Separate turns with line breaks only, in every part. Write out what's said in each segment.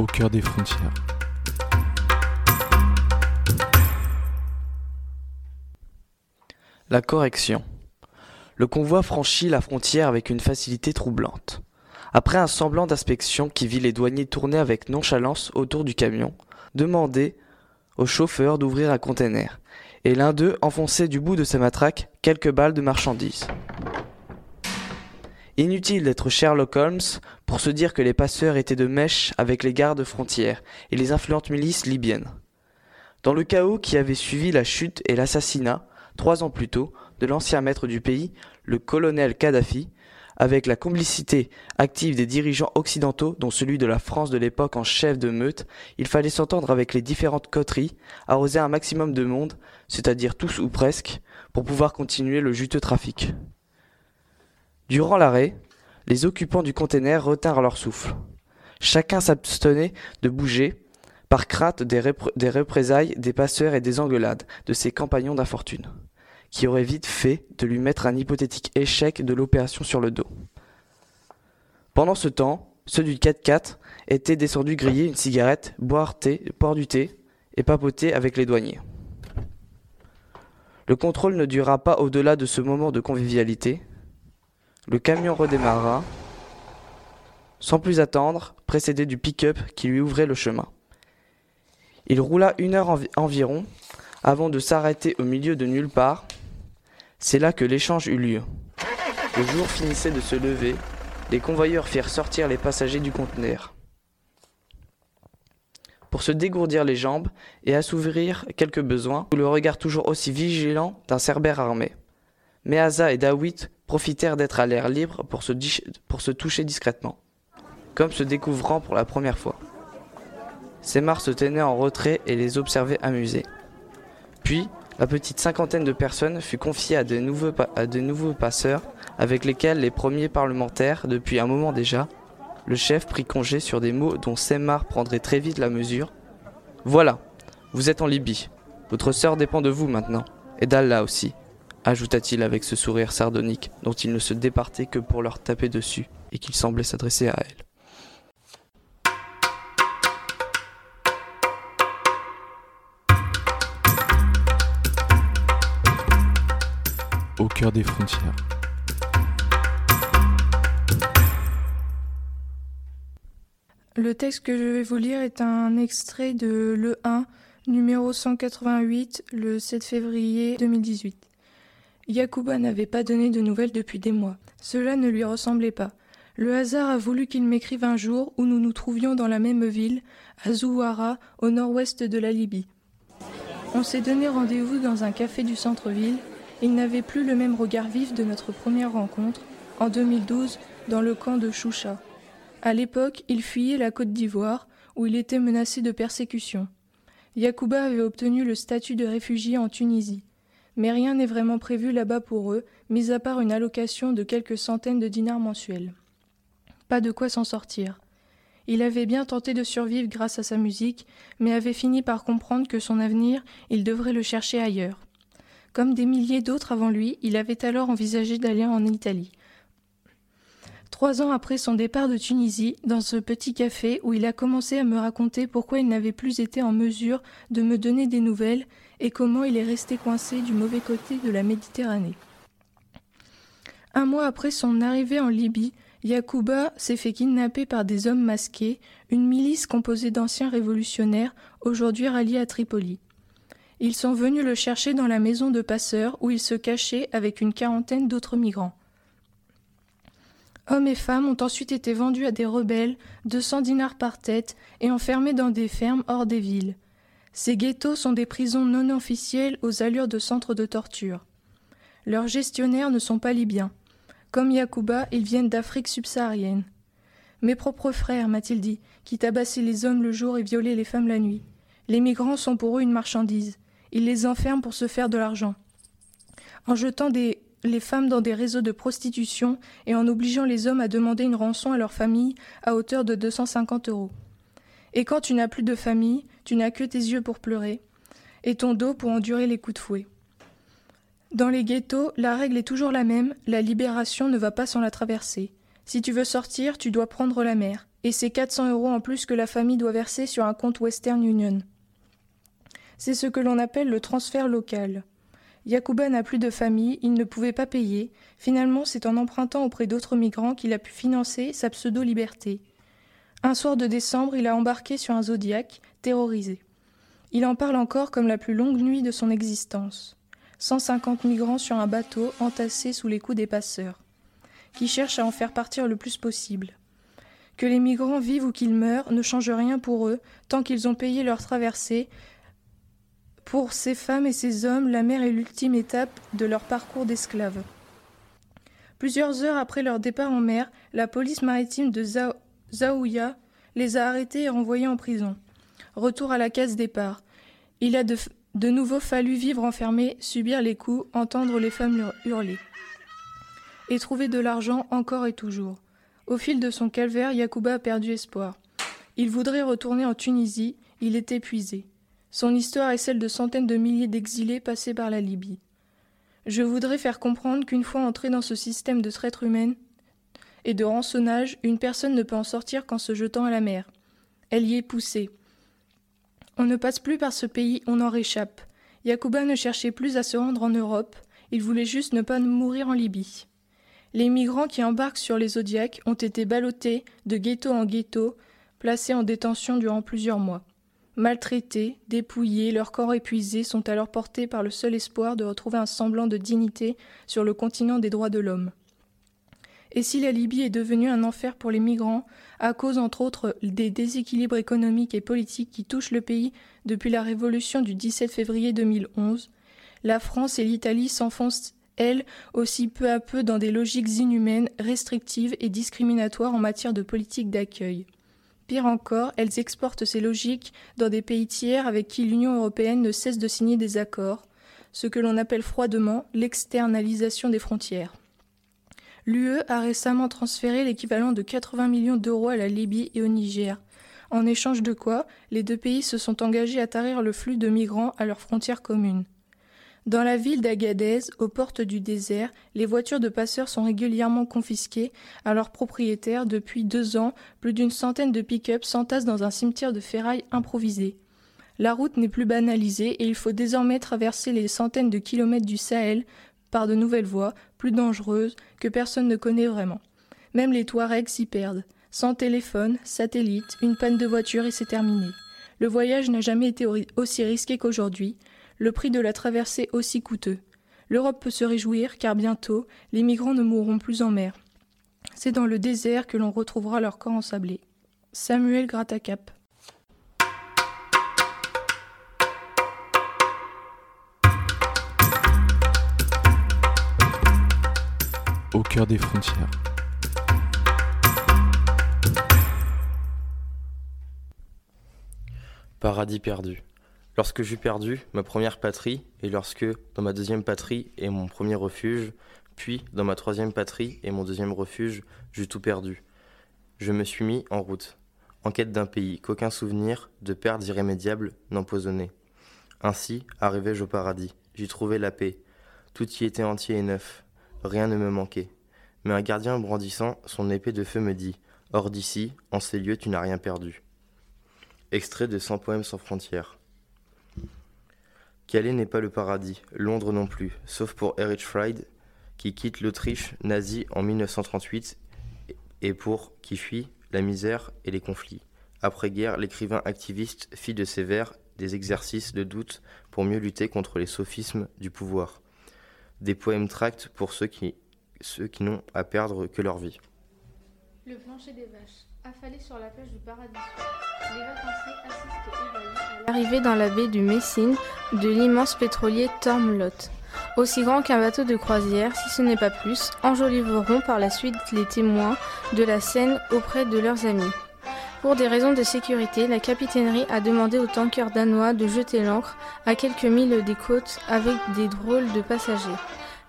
au cœur des frontières.
La correction. Le convoi franchit la frontière avec une facilité troublante. Après un semblant d'inspection qui vit les douaniers tourner avec nonchalance autour du camion, demander au chauffeur d'ouvrir un conteneur, et l'un d'eux enfonçait du bout de sa matraque quelques balles de marchandises. Inutile d'être Sherlock Holmes pour se dire que les passeurs étaient de mèche avec les gardes frontières et les influentes milices libyennes. Dans le chaos qui avait suivi la chute et l'assassinat, trois ans plus tôt, de l'ancien maître du pays, le colonel Kadhafi, avec la complicité active des dirigeants occidentaux, dont celui de la France de l'époque en chef de meute, il fallait s'entendre avec les différentes coteries, arroser un maximum de monde, c'est-à-dire tous ou presque, pour pouvoir continuer le juteux trafic. Durant l'arrêt, les occupants du conteneur retinrent leur souffle. Chacun s'abstenait de bouger, par crainte des, représailles des passeurs et des engueulades de ses compagnons d'infortune qui aurait vite fait de lui mettre un hypothétique échec de l'opération sur le dos. Pendant ce temps, ceux du 4x4 étaient descendus griller une cigarette, boire, thé, boire du thé et papoter avec les douaniers. Le contrôle ne dura pas au-delà de ce moment de convivialité. Le camion redémarra, sans plus attendre, précédé du pick-up qui lui ouvrait le chemin. Il roula une heure environ avant de s'arrêter au milieu de nulle part c'est là que l'échange eut lieu. Le jour finissait de se lever, les convoyeurs firent sortir les passagers du conteneur. Pour se dégourdir les jambes et assouvir quelques besoins, sous le regard toujours aussi vigilant d'un cerbère armé. Meaza et Dawit profitèrent d'être à l'air libre pour se, toucher discrètement, comme se découvrant pour la première fois. Semar se tenait en retrait et les observait amusés. Puis, la petite cinquantaine de personnes fut confiée à de nouveaux, à de nouveaux passeurs, avec lesquels les premiers parlementaires, depuis un moment déjà, le chef prit congé sur des mots dont Semmar prendrait très vite la mesure. Voilà, vous êtes en Libye. Votre sœur dépend de vous maintenant, et d'Allah aussi, ajouta-t-il avec ce sourire sardonique dont il ne se départait que pour leur taper dessus, et qu'il semblait s'adresser à elle.
au cœur des frontières.
Le texte que je vais vous lire est un extrait de Le 1, numéro 188, le 7 février 2018. Yacouba n'avait pas donné de nouvelles depuis des mois. Cela ne lui ressemblait pas. Le hasard a voulu qu'il m'écrive un jour où nous nous trouvions dans la même ville, à Zouara, au nord-ouest de la Libye. On s'est donné rendez-vous dans un café du centre-ville il n'avait plus le même regard vif de notre première rencontre, en 2012, dans le camp de Choucha. À l'époque, il fuyait la Côte d'Ivoire, où il était menacé de persécution. Yacouba avait obtenu le statut de réfugié en Tunisie. Mais rien n'est vraiment prévu là-bas pour eux, mis à part une allocation de quelques centaines de dinars mensuels. Pas de quoi s'en sortir. Il avait bien tenté de survivre grâce à sa musique, mais avait fini par comprendre que son avenir, il devrait le chercher ailleurs. Comme des milliers d'autres avant lui, il avait alors envisagé d'aller en Italie. Trois ans après son départ de Tunisie, dans ce petit café où il a commencé à me raconter pourquoi il n'avait plus été en mesure de me donner des nouvelles et comment il est resté coincé du mauvais côté de la Méditerranée. Un mois après son arrivée en Libye, Yacouba s'est fait kidnapper par des hommes masqués, une milice composée d'anciens révolutionnaires, aujourd'hui ralliés à Tripoli. Ils sont venus le chercher dans la maison de passeurs où il se cachait avec une quarantaine d'autres migrants. Hommes et femmes ont ensuite été vendus à des rebelles, 200 dinars par tête, et enfermés dans des fermes hors des villes. Ces ghettos sont des prisons non officielles aux allures de centres de torture. Leurs gestionnaires ne sont pas libyens. Comme Yacouba, ils viennent d'Afrique subsaharienne. Mes propres frères, m'a-t-il dit, qui tabassaient les hommes le jour et violaient les femmes la nuit. Les migrants sont pour eux une marchandise. Ils les enferment pour se faire de l'argent. En jetant les femmes dans des réseaux de prostitution et en obligeant les hommes à demander une rançon à leur famille à hauteur de 250 euros. Et quand tu n'as plus de famille, tu n'as que tes yeux pour pleurer et ton dos pour endurer les coups de fouet. Dans les ghettos, la règle est toujours la même, la libération ne va pas sans la traverser. Si tu veux sortir, tu dois prendre la mer. et c'est 400 euros en plus que la famille doit verser sur un compte Western Union. C'est ce que l'on appelle le transfert local. Yacouba n'a plus de famille, il ne pouvait pas payer. Finalement, c'est en empruntant auprès d'autres migrants qu'il a pu financer sa pseudo-liberté. Un soir de décembre, il a embarqué sur un Zodiac, terrorisé. Il en parle encore comme la plus longue nuit de son existence. 150 migrants sur un bateau entassés sous les coups des passeurs, qui cherchent à en faire partir le plus possible. Que les migrants vivent ou qu'ils meurent ne change rien pour eux tant qu'ils ont payé leur traversée. Pour ces femmes et ces hommes, la mer est l'ultime étape de leur parcours d'esclaves. Plusieurs heures après leur départ en mer, la police maritime de Zaouya les a arrêtés et renvoyés en prison. Retour à la case départ. Il a de, nouveau fallu vivre enfermé, subir les coups, entendre les femmes hurler. Et trouver de l'argent encore et toujours. Au fil de son calvaire, Yacouba a perdu espoir. Il voudrait retourner en Tunisie, il est épuisé. Son histoire est celle de centaines de milliers d'exilés passés par la Libye. Je voudrais faire comprendre qu'une fois entré dans ce système de traître humaine et de rançonnage, une personne ne peut en sortir qu'en se jetant à la mer. Elle y est poussée. On ne passe plus par ce pays, on en réchappe. Yacouba ne cherchait plus à se rendre en Europe, il voulait juste ne pas mourir en Libye. Les migrants qui embarquent sur les Zodiacs ont été ballottés de ghetto en ghetto, placés en détention durant plusieurs mois. Maltraités, dépouillés, leurs corps épuisés sont alors portés par le seul espoir de retrouver un semblant de dignité sur le continent des droits de l'homme. Et si la Libye est devenue un enfer pour les migrants, à cause entre autres des déséquilibres économiques et politiques qui touchent le pays depuis la révolution du 17 février 2011, la France et l'Italie s'enfoncent elles aussi peu à peu dans des logiques inhumaines, restrictives et discriminatoires en matière de politique d'accueil. Pire encore, elles exportent ces logiques dans des pays tiers avec qui l'Union européenne ne cesse de signer des accords, ce que l'on appelle froidement l'externalisation des frontières. L'UE a récemment transféré l'équivalent de 80 millions d'euros à la Libye et au Niger, en échange de quoi les deux pays se sont engagés à tarir le flux de migrants à leurs frontières communes. Dans la ville d'Agadez, aux portes du désert, les voitures de passeurs sont régulièrement confisquées à leurs propriétaires. Depuis deux ans, plus d'une centaine de pick-up s'entassent dans un cimetière de ferraille improvisé. La route n'est plus banalisée et il faut désormais traverser les centaines de kilomètres du Sahel par de nouvelles voies, plus dangereuses, que personne ne connaît vraiment. Même les Touaregs s'y perdent. Sans téléphone, satellite, une panne de voiture et c'est terminé. Le voyage n'a jamais été aussi risqué qu'aujourd'hui le prix de la traversée aussi coûteux. L'Europe peut se réjouir car bientôt les migrants ne mourront plus en mer. C'est dans le désert que l'on retrouvera leur corps ensablé. Samuel Gratacap.
Au cœur des frontières.
Paradis perdu. Lorsque j'eus perdu ma première patrie, et lorsque, dans ma deuxième patrie et mon premier refuge, puis dans ma troisième patrie et mon deuxième refuge, j'eus tout perdu. Je me suis mis en route, en quête d'un pays qu'aucun souvenir de pertes irrémédiables n'empoisonnait. Ainsi arrivai-je au paradis, j'y trouvai la paix. Tout y était entier et neuf, rien ne me manquait. Mais un gardien brandissant son épée de feu me dit Hors d'ici, en ces lieux, tu n'as rien perdu. Extrait de 100 poèmes sans frontières. Calais n'est pas le paradis, Londres non plus, sauf pour Erich Fried, qui quitte l'Autriche nazie en 1938 et pour qui fuit la misère et les conflits. Après-guerre, l'écrivain activiste fit de ses vers des exercices de doute pour mieux lutter contre les sophismes du pouvoir. Des poèmes tracts pour ceux qui, ceux qui n'ont à perdre que leur vie.
Le plancher des vaches, affalé sur la plage du paradis. Les vacanciers assistent ébahis à l'arrivée dans la baie du Messine de l'immense pétrolier Tormlot. Aussi grand qu'un bateau de croisière, si ce n'est pas plus, enjoliveront par la suite les témoins de la scène auprès de leurs amis. Pour des raisons de sécurité, la capitainerie a demandé aux tankers danois de jeter l'ancre à quelques milles des côtes avec des drôles de passagers.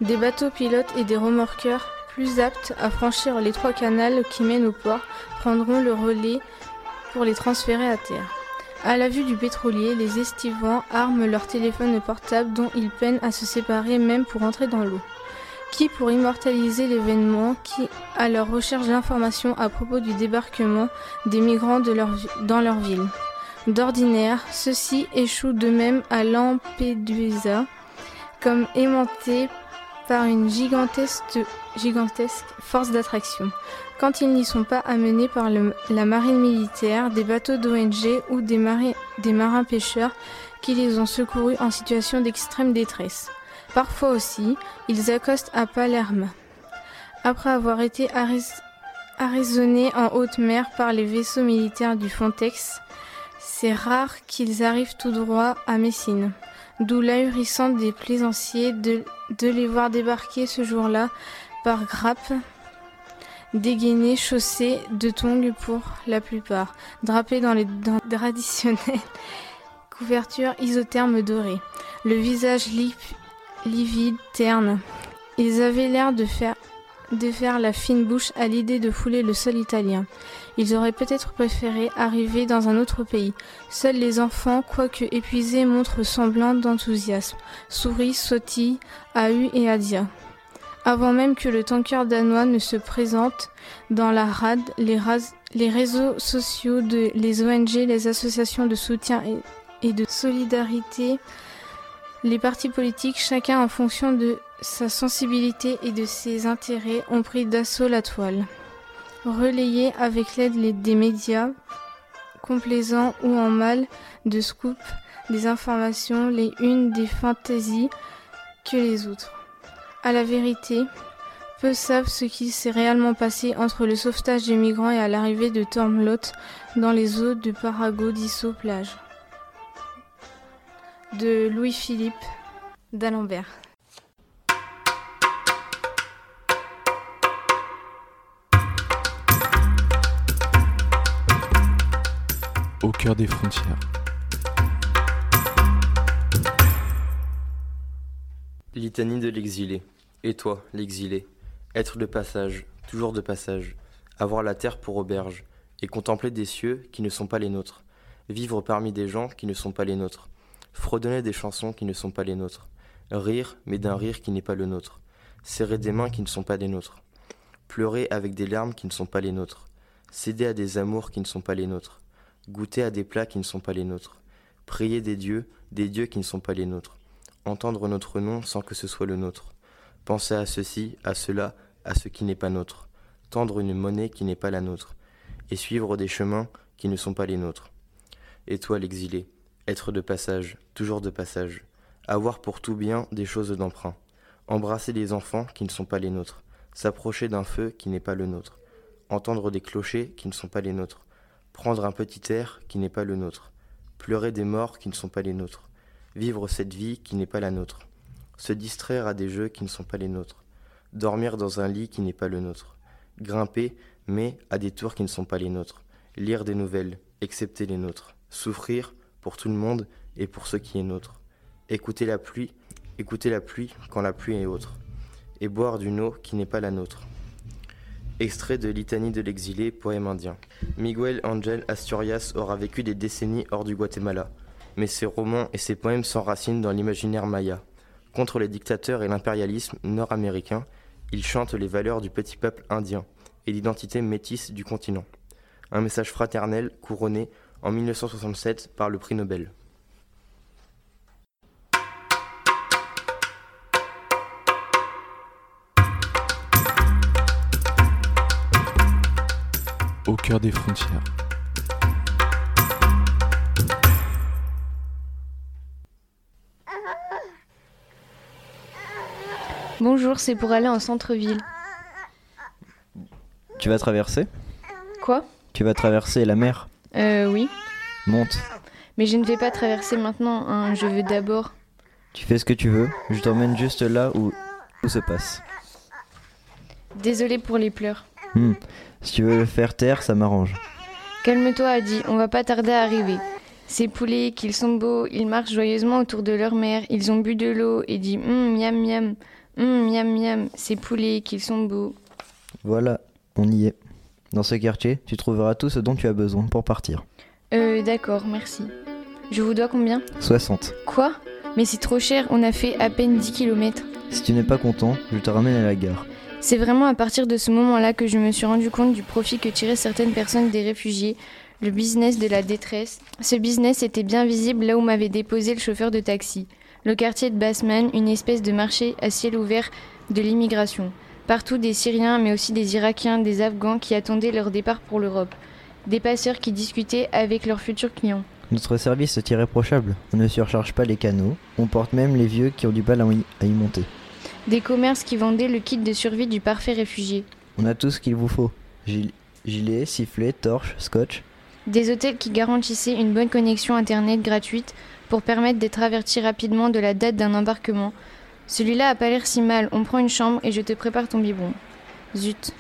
Des bateaux pilotes et des remorqueurs plus aptes à franchir les trois canals qui mènent au port, prendront le relais pour les transférer à terre. À la vue du pétrolier, les estivants arment leurs téléphones portables dont ils peinent à se séparer même pour entrer dans l'eau.
Qui, pour immortaliser l'événement, qui à leur recherche d'informations à propos du débarquement des migrants dans leur ville. D'ordinaire, ceux-ci échouent de même à Lampedusa, comme aimantés par une gigantesque, force d'attraction. Quand ils n'y sont pas amenés par la marine militaire, des bateaux d'ONG ou des marins pêcheurs qui les ont secourus en situation d'extrême détresse. Parfois aussi, ils accostent à Palerme. Après avoir été arraisonnés en haute mer par les vaisseaux militaires du Frontex, c'est rare qu'ils arrivent tout droit à Messine. D'où l'ahurissant des plaisanciers de, les voir débarquer ce jour-là par grappe, dégainés, chaussés de tongs pour la plupart, drapés dans les traditionnelles couvertures isothermes dorées, le visage livide, terne. Ils avaient l'air de faire, la fine bouche à l'idée de fouler le sol italien. Ils auraient peut-être préféré arriver dans un autre pays. Seuls les enfants, quoique épuisés, montrent semblant d'enthousiasme, sourient, sautillent, Ahu et Adia. Avant même que le tanker danois ne se présente dans la rade, les, réseaux sociaux, de, les ONG, les associations de soutien et de solidarité les partis politiques, chacun en fonction de sa sensibilité et de ses intérêts, ont pris d'assaut la toile. Relayés avec l'aide des médias, complaisants ou en mal, de scoops, des informations, les unes des fantaisies que les autres. À la vérité, peu savent ce qui s'est réellement passé entre le sauvetage des migrants et à l'arrivée de Tormlot dans les eaux de Parago d'Issau plage de Louis-Philippe d'Alembert.
Au cœur des frontières.
Litanie de l'exilé. Et toi, l'exilé, être de passage, toujours de passage, avoir la terre pour auberge, et contempler des cieux qui ne sont pas les nôtres, vivre parmi des gens qui ne sont pas les nôtres, fredonner des chansons qui ne sont pas les nôtres, rire, mais d'un rire qui n'est pas le nôtre, serrer des mains qui ne sont pas les nôtres, pleurer avec des larmes qui ne sont pas les nôtres, céder à des amours qui ne sont pas les nôtres, goûter à des plats qui ne sont pas les nôtres, prier des dieux, des dieux qui ne sont pas les nôtres, entendre notre nom sans que ce soit le nôtre, penser à ceci, à cela, à ce qui n'est pas nôtre, tendre une monnaie qui n'est pas la nôtre, et suivre des chemins qui ne sont pas les nôtres. Et toi l'exilé, être de passage, toujours de passage. Avoir pour tout bien des choses d'emprunt. Embrasser des enfants qui ne sont pas les nôtres. S'approcher d'un feu qui n'est pas le nôtre. Entendre des clochers qui ne sont pas les nôtres. Prendre un petit air qui n'est pas le nôtre. Pleurer des morts qui ne sont pas les nôtres. Vivre cette vie qui n'est pas la nôtre. Se distraire à des jeux qui ne sont pas les nôtres. Dormir dans un lit qui n'est pas le nôtre. Grimper, mais à des tours qui ne sont pas les nôtres. Lire des nouvelles, excepté les nôtres. Souffrir, pour tout le monde et pour ce qui est nôtre. Écouter la pluie, écouter la pluie quand la pluie est autre, et boire d'une eau qui n'est pas la nôtre. Extrait de Litanie de l'exilé, poème indien. Miguel Angel Asturias aura vécu des décennies hors du Guatemala, mais ses romans et ses poèmes s'enracinent dans l'imaginaire maya. Contre les dictateurs et l'impérialisme nord-américain, il chante les valeurs du petit peuple indien et l'identité métisse du continent. Un message fraternel couronné en 1967 par le prix Nobel.
Au cœur des frontières.
Bonjour, c'est pour aller en centre-ville.
Tu vas traverser?
Quoi?
Tu vas traverser la mer
Euh, oui.
Monte.
Mais je ne vais pas traverser maintenant, hein. je veux d'abord.
Tu fais ce que tu veux, je t'emmène juste là où tout se passe.
Désolé pour les pleurs.
Hmm. Si tu veux le faire taire, ça m'arrange.
Calme-toi, Adi, on va pas tarder à arriver. Ces poulets, qu'ils sont beaux, ils marchent joyeusement autour de leur mère, ils ont bu de l'eau et dit hum, miam miam, hum, miam miam, ces poulets, qu'ils sont beaux.
Voilà, on y est. Dans ce quartier, tu trouveras tout ce dont tu as besoin pour partir.
Euh, d'accord, merci. Je vous dois combien?
60.
Quoi? Mais c'est trop cher, on a fait à peine 10 km.
Si tu n'es pas content, je te ramène à la gare.
C'est vraiment à partir de ce moment-là que je me suis rendu compte du profit que tiraient certaines personnes des réfugiés, le business de la détresse. Ce business était bien visible là où m'avait déposé le chauffeur de taxi. Le quartier de Bassman, une espèce de marché à ciel ouvert de l'immigration. Partout des Syriens, mais aussi des Irakiens, des Afghans qui attendaient leur départ pour l'Europe. Des passeurs qui discutaient avec leurs futurs clients.
Notre service est irréprochable. On ne surcharge pas les canaux. On porte même les vieux qui ont du mal à y- monter.
Des commerces qui vendaient le kit de survie du parfait réfugié.
On a tout ce qu'il vous faut. Gil- gilet, sifflet, torche, scotch.
Des hôtels qui garantissaient une bonne connexion Internet gratuite pour permettre d'être averti rapidement de la date d'un embarquement. Celui-là a pas l'air si mal, on prend une chambre et je te prépare ton biberon. Zut.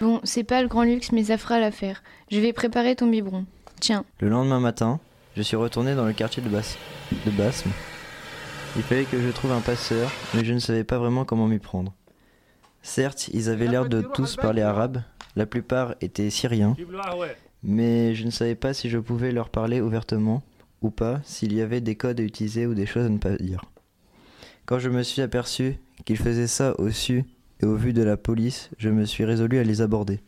Bon, c'est pas le grand luxe, mais ça fera l'affaire. Je vais préparer ton biberon. Tiens,
Le lendemain matin, je suis retourné dans le quartier de, Bas de Basme. Il fallait que je trouve un passeur, mais je ne savais pas vraiment comment m'y prendre. Certes, ils avaient l'air de tous parler arabe, la plupart étaient syriens, mais je ne savais pas si je pouvais leur parler ouvertement ou pas, s'il y avait des codes à utiliser ou des choses à ne pas dire. Quand je me suis aperçu qu'ils faisaient ça au su et au vu de la police, je me suis résolu à les aborder.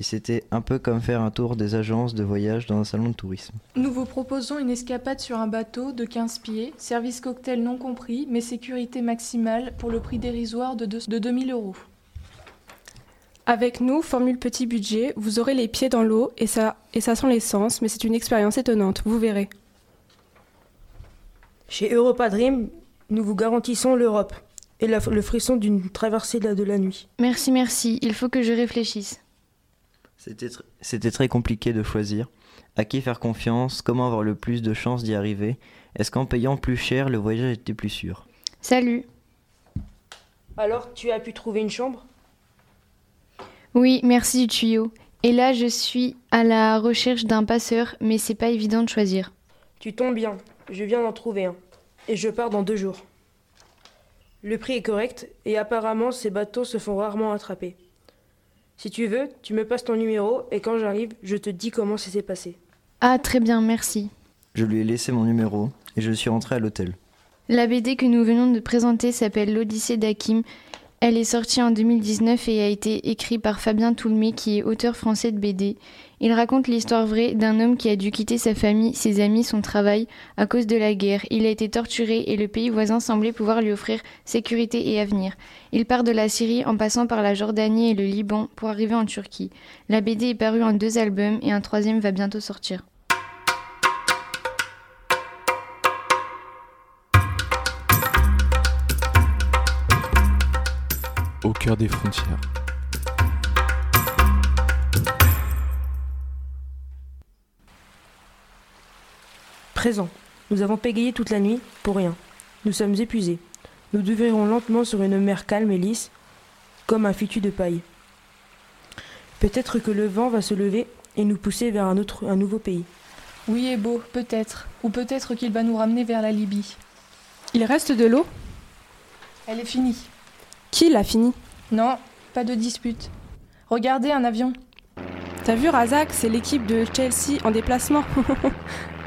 Et c'était un peu comme faire un tour des agences de voyage dans un salon de tourisme.
Nous vous proposons une escapade sur un bateau de 15 pieds, service cocktail non compris, mais sécurité maximale pour le prix dérisoire de, deux- de 2000 euros.
Avec nous, formule petit budget, vous aurez les pieds dans l'eau et ça, et ça sent l'essence, mais c'est une expérience étonnante, vous verrez.
Chez Europa Dream, nous vous garantissons l'Europe et la- le frisson d'une traversée de la, de la nuit.
merci, merci, il faut que je réfléchisse.
C'était tr- C'était très compliqué de choisir. À qui faire confiance? Comment avoir le plus de chances d'y arriver? Est-ce qu'en payant plus cher, le voyage était plus sûr?
Salut.
Alors, tu as pu trouver une chambre?
Oui, merci du tuyau. Et là, je suis à la recherche d'un passeur, mais c'est pas évident de choisir.
Tu tombes bien, je viens d'en trouver un. Et je pars dans deux jours. Le prix est correct et apparemment ces bateaux se font rarement attraper. Si tu veux, tu me passes ton numéro et quand j'arrive, je te dis comment ça s'est passé.
Ah, très bien, merci.
Je lui ai laissé mon numéro et je suis rentré à l'hôtel.
La BD que nous venons de présenter s'appelle L'Odyssée d'Hakim. Elle est sortie en 2019 et a été écrite par Fabien Toulmé, qui est auteur français de BD. Il raconte l'histoire vraie d'un homme qui a dû quitter sa famille, ses amis, son travail à cause de la guerre. Il a été torturé et le pays voisin semblait pouvoir lui offrir sécurité et avenir. Il part de la Syrie en passant par la Jordanie et le Liban pour arriver en Turquie. La BD est parue en deux albums et un troisième va bientôt sortir.
Au cœur des frontières.
Présent. Nous avons pégayé toute la nuit pour rien. Nous sommes épuisés. Nous devirons lentement sur une mer calme et lisse, comme un fitu de paille. Peut-être que le vent va se lever et nous pousser vers un autre, un nouveau pays.
Oui, et beau, peut-être. Ou peut-être qu'il va nous ramener vers la Libye.
Il reste de l'eau?
Elle est finie.
Qui l'a fini
Non, pas de dispute. Regardez un avion.
T'as vu Razak, c'est l'équipe de Chelsea en déplacement.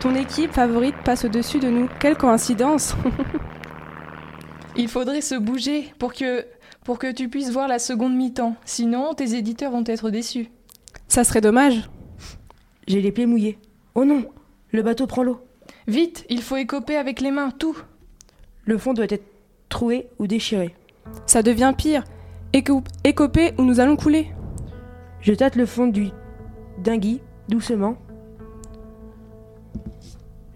Ton équipe favorite passe au-dessus de nous. Quelle coïncidence
Il faudrait se bouger pour que, pour que tu puisses voir la seconde mi-temps. Sinon, tes éditeurs vont être déçus.
Ça serait dommage.
J'ai les pieds mouillés. Oh non, le bateau prend l'eau.
Vite, il faut écoper avec les mains, tout.
Le fond doit être troué ou déchiré.
Ça devient pire. Éco- écoper ou nous allons couler.
Je tâte le fond du dinghy, doucement.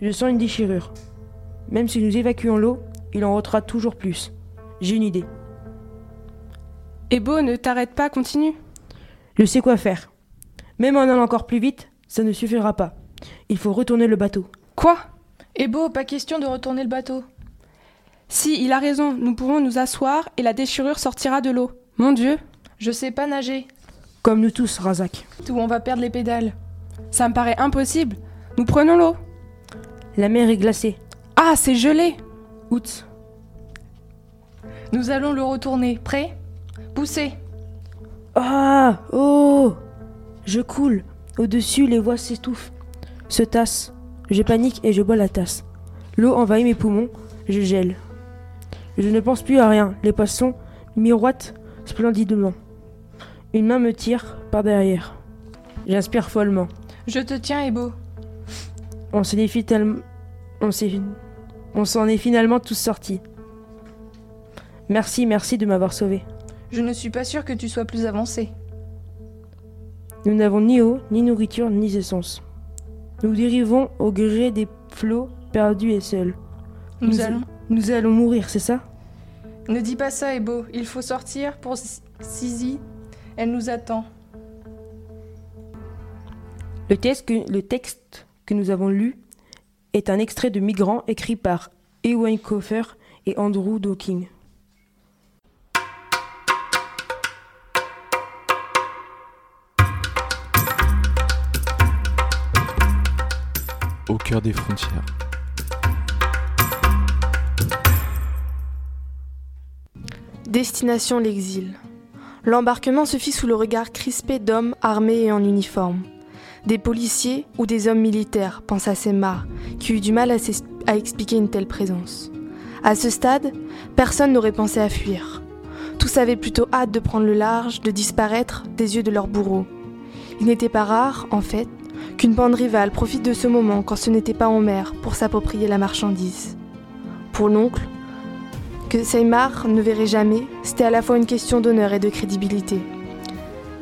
Je sens une déchirure. Même si nous évacuons l'eau, il en rotera toujours plus. J'ai une idée.
Ebo, ne t'arrête pas, continue.
Je sais quoi faire. Même en allant encore plus vite, ça ne suffira pas. Il faut retourner le bateau.
Quoi?
Et beau, pas question de retourner le bateau.
Si, il a raison, nous pourrons nous asseoir et la déchirure sortira de l'eau. Mon Dieu,
Je sais pas nager.
Comme nous tous, Razak.
Ou on va perdre les pédales.
ça me paraît impossible. Nous prenons l'eau.
La mer est glacée.
Ah, c'est gelé.
Outs.
Nous allons le retourner. Prêt? Poussez.
Ah Oh Je coule. Au-dessus, les voix s'étouffent. Se tassent. Je panique et je bois la tasse. L'eau envahit mes poumons. Je gèle. Je ne pense plus à rien. Les poissons miroitent splendidement. Une main me tire par derrière. J'inspire follement.
Je te tiens, Ebo.
On s'en est, finalement... on s'est- on s'en est finalement tous sortis. Merci, merci de m'avoir sauvé.
Je ne suis pas sûre que tu sois plus avancé.
Nous n'avons ni eau, ni nourriture, ni essence. Nous dérivons au gré des flots perdus et seuls.
Nous,
Nous-
allons.
Nous allons mourir, c'est ça?
Ne dis pas ça, Ebo. Il faut sortir pour Sisi. Elle nous attend.
le texte, que, le texte que nous avons lu est un extrait de Migrants écrit par Ewan Coffer et Andrew Dawkins.
Au cœur des frontières.
Destination l'exil. L'embarquement se fit sous le regard crispé d'hommes armés et en uniforme. Des policiers ou des hommes militaires, pensa Semmar, qui eut du mal à, expliquer une telle présence. À ce stade, personne n'aurait pensé à fuir. Tous avaient plutôt hâte de prendre le large, de disparaître des yeux de leurs bourreaux. Il n'était pas rare, en fait, qu'une bande rivale profite de ce moment quand ce n'était pas en mer pour s'approprier la marchandise. Pour l'oncle, que Seymour ne verrait jamais, c'était à la fois une question d'honneur et de crédibilité.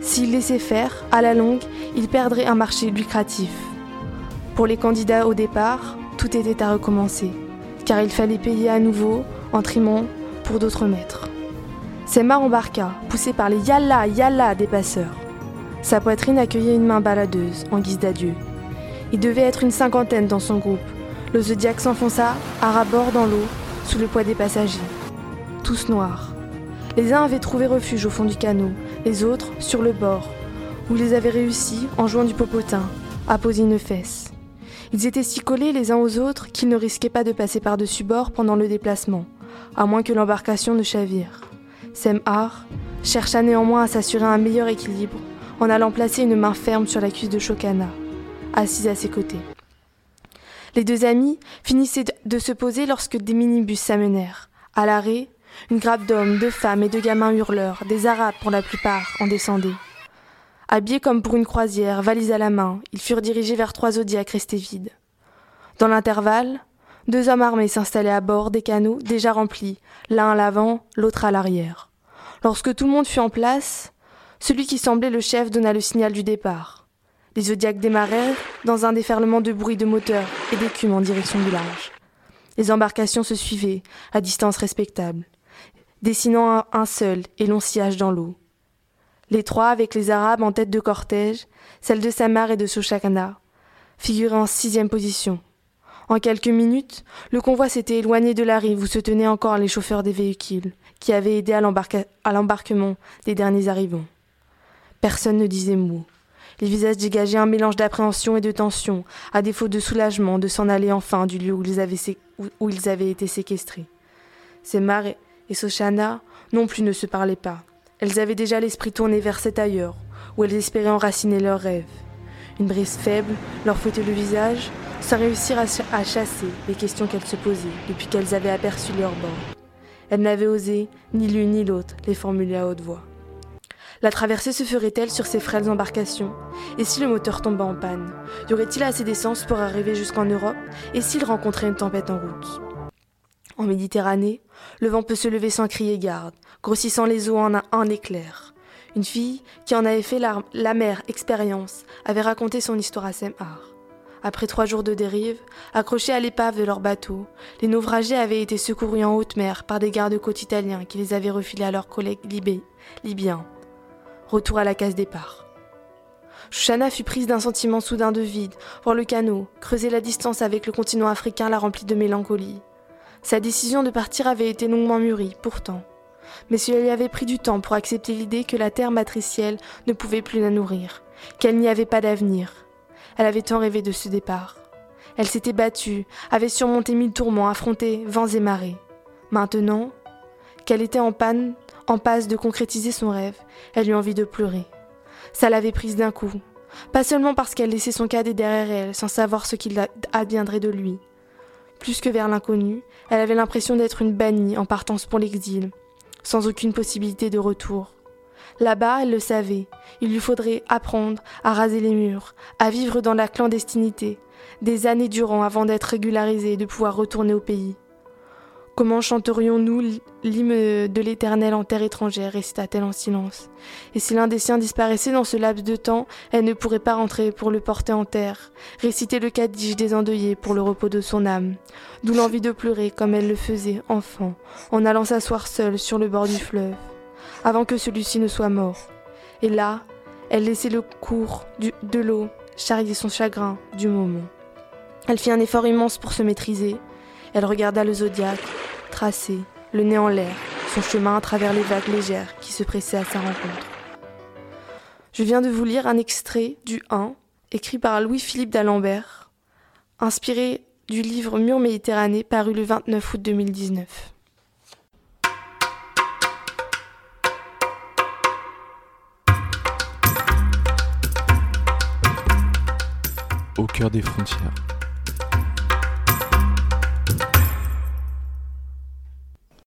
S'il laissait faire, à la longue, il perdrait un marché lucratif. Pour les candidats au départ, tout était à recommencer, car il fallait payer à nouveau en trimant pour d'autres maîtres. Seymour embarqua, poussé par les yalla yalla des passeurs. Sa poitrine accueillait une main baladeuse, en guise d'adieu. Il devait être une cinquantaine dans son groupe. Le Zodiac s'enfonça à ras-bord dans l'eau, sous le poids des passagers. Tous noirs. Les uns avaient trouvé refuge au fond du canot, les autres sur le bord, où ils avaient réussi, en jouant du popotin, à poser une fesse. Ils étaient si collés les uns aux autres qu'ils ne risquaient pas de passer par-dessus bord pendant le déplacement, à moins que l'embarcation ne chavire. Semhar chercha néanmoins à s'assurer un meilleur équilibre en allant placer une main ferme sur la cuisse de Shokana, assise à ses côtés. Les deux amis finissaient de se poser lorsque des minibus s'amenèrent. À l'arrêt, une grappe d'hommes, de femmes et de gamins hurleurs, des Arabes pour la plupart, en descendaient. Habillés comme pour une croisière, valise à la main, ils furent dirigés vers trois zodiacs restés vides. Dans l'intervalle, deux hommes armés s'installaient à bord des canots déjà remplis, l'un à l'avant, l'autre à l'arrière. Lorsque tout le monde fut en place, celui qui semblait le chef donna le signal du départ. Les zodiacs démarrèrent dans un déferlement de bruit de moteurs et d'écume en direction du large. Les embarcations se suivaient, à distance respectable, dessinant un, seul et long sillage dans l'eau. Les trois, avec les Arabes en tête de cortège, celle de Samar et de Sochakana, figuraient en sixième position. En quelques minutes, le convoi s'était éloigné de la rive où se tenaient encore les chauffeurs des véhicules, qui avaient aidé à l'embarquement des derniers arrivants. Personne ne disait mot. Les visages dégageaient un mélange d'appréhension et de tension, à défaut de soulagement de s'en aller enfin du lieu où ils avaient, sé- où- où ils avaient été séquestrés. Semar et Sochana non plus ne se parlaient pas. Elles avaient déjà l'esprit tourné vers cet ailleurs, où elles espéraient enraciner leurs rêves. Une brise faible leur fouettait le visage, sans réussir à chasser les questions qu'elles se posaient depuis qu'elles avaient aperçu leur bord. Elles n'avaient osé, ni l'une ni l'autre, les formuler à haute voix. La traversée se ferait-elle sur ces frêles embarcations? Et si le moteur tombait en panne? Y aurait-il assez d'essence pour arriver jusqu'en Europe? Et s'il rencontrait une tempête en route? En Méditerranée, le vent peut se lever sans crier garde, grossissant les eaux en un, éclair. Une fille qui en avait fait la, expérience avait raconté son histoire à Semhar. Après trois jours de dérive, accrochés à l'épave de leur bateau, les naufragés avaient été secourus en haute mer par des gardes-côtes italiens qui les avaient refilés à leurs collègues libyens. Retour à la case départ. Shoshana fut prise d'un sentiment soudain de vide, voir le canot, creuser la distance avec le continent africain la remplit de mélancolie. Sa décision de partir avait été longuement mûrie, pourtant. Mais cela lui avait pris du temps pour accepter l'idée que la terre matricielle ne pouvait plus la nourrir, qu'elle n'y avait pas d'avenir. Elle avait tant rêvé de ce départ. Elle s'était battue, avait surmonté mille tourments, affronté vents et marées. Maintenant, qu'elle était en panne, en passe de concrétiser son rêve, elle eut envie de pleurer. Ça l'avait prise d'un coup. Pas seulement parce qu'elle laissait son cadet derrière elle, sans savoir ce qu'il adviendrait de lui. Plus que vers l'inconnu, elle avait l'impression d'être une bannie en partance pour l'exil, sans aucune possibilité de retour. Là-bas, elle le savait, il lui faudrait apprendre à raser les murs, à vivre dans la clandestinité, des années durant avant d'être régularisée et de pouvoir retourner au pays. Comment chanterions-nous l'hymne de l'Éternel en terre étrangère récita-t-elle en silence? Et si l'un des siens disparaissait dans ce laps de temps, elle ne pourrait pas rentrer pour le porter en terre, réciter le Kaddish des endeuillés pour le repos de son âme. D'où l'envie de pleurer comme elle le faisait, enfant, en allant s'asseoir seule sur le bord du fleuve, avant que celui-ci ne soit mort. Et là, elle laissait le cours de l'eau charrier son chagrin du moment. Elle fit un effort immense pour se maîtriser. Elle regarda le zodiaque, tracé, le nez en l'air, son chemin à travers les vagues légères qui se pressaient à sa rencontre. Je viens de vous lire un extrait du 1, écrit par Louis-Philippe d'Alembert, inspiré du livre Mur Méditerranée paru le 29 août 2019.
Au cœur des frontières.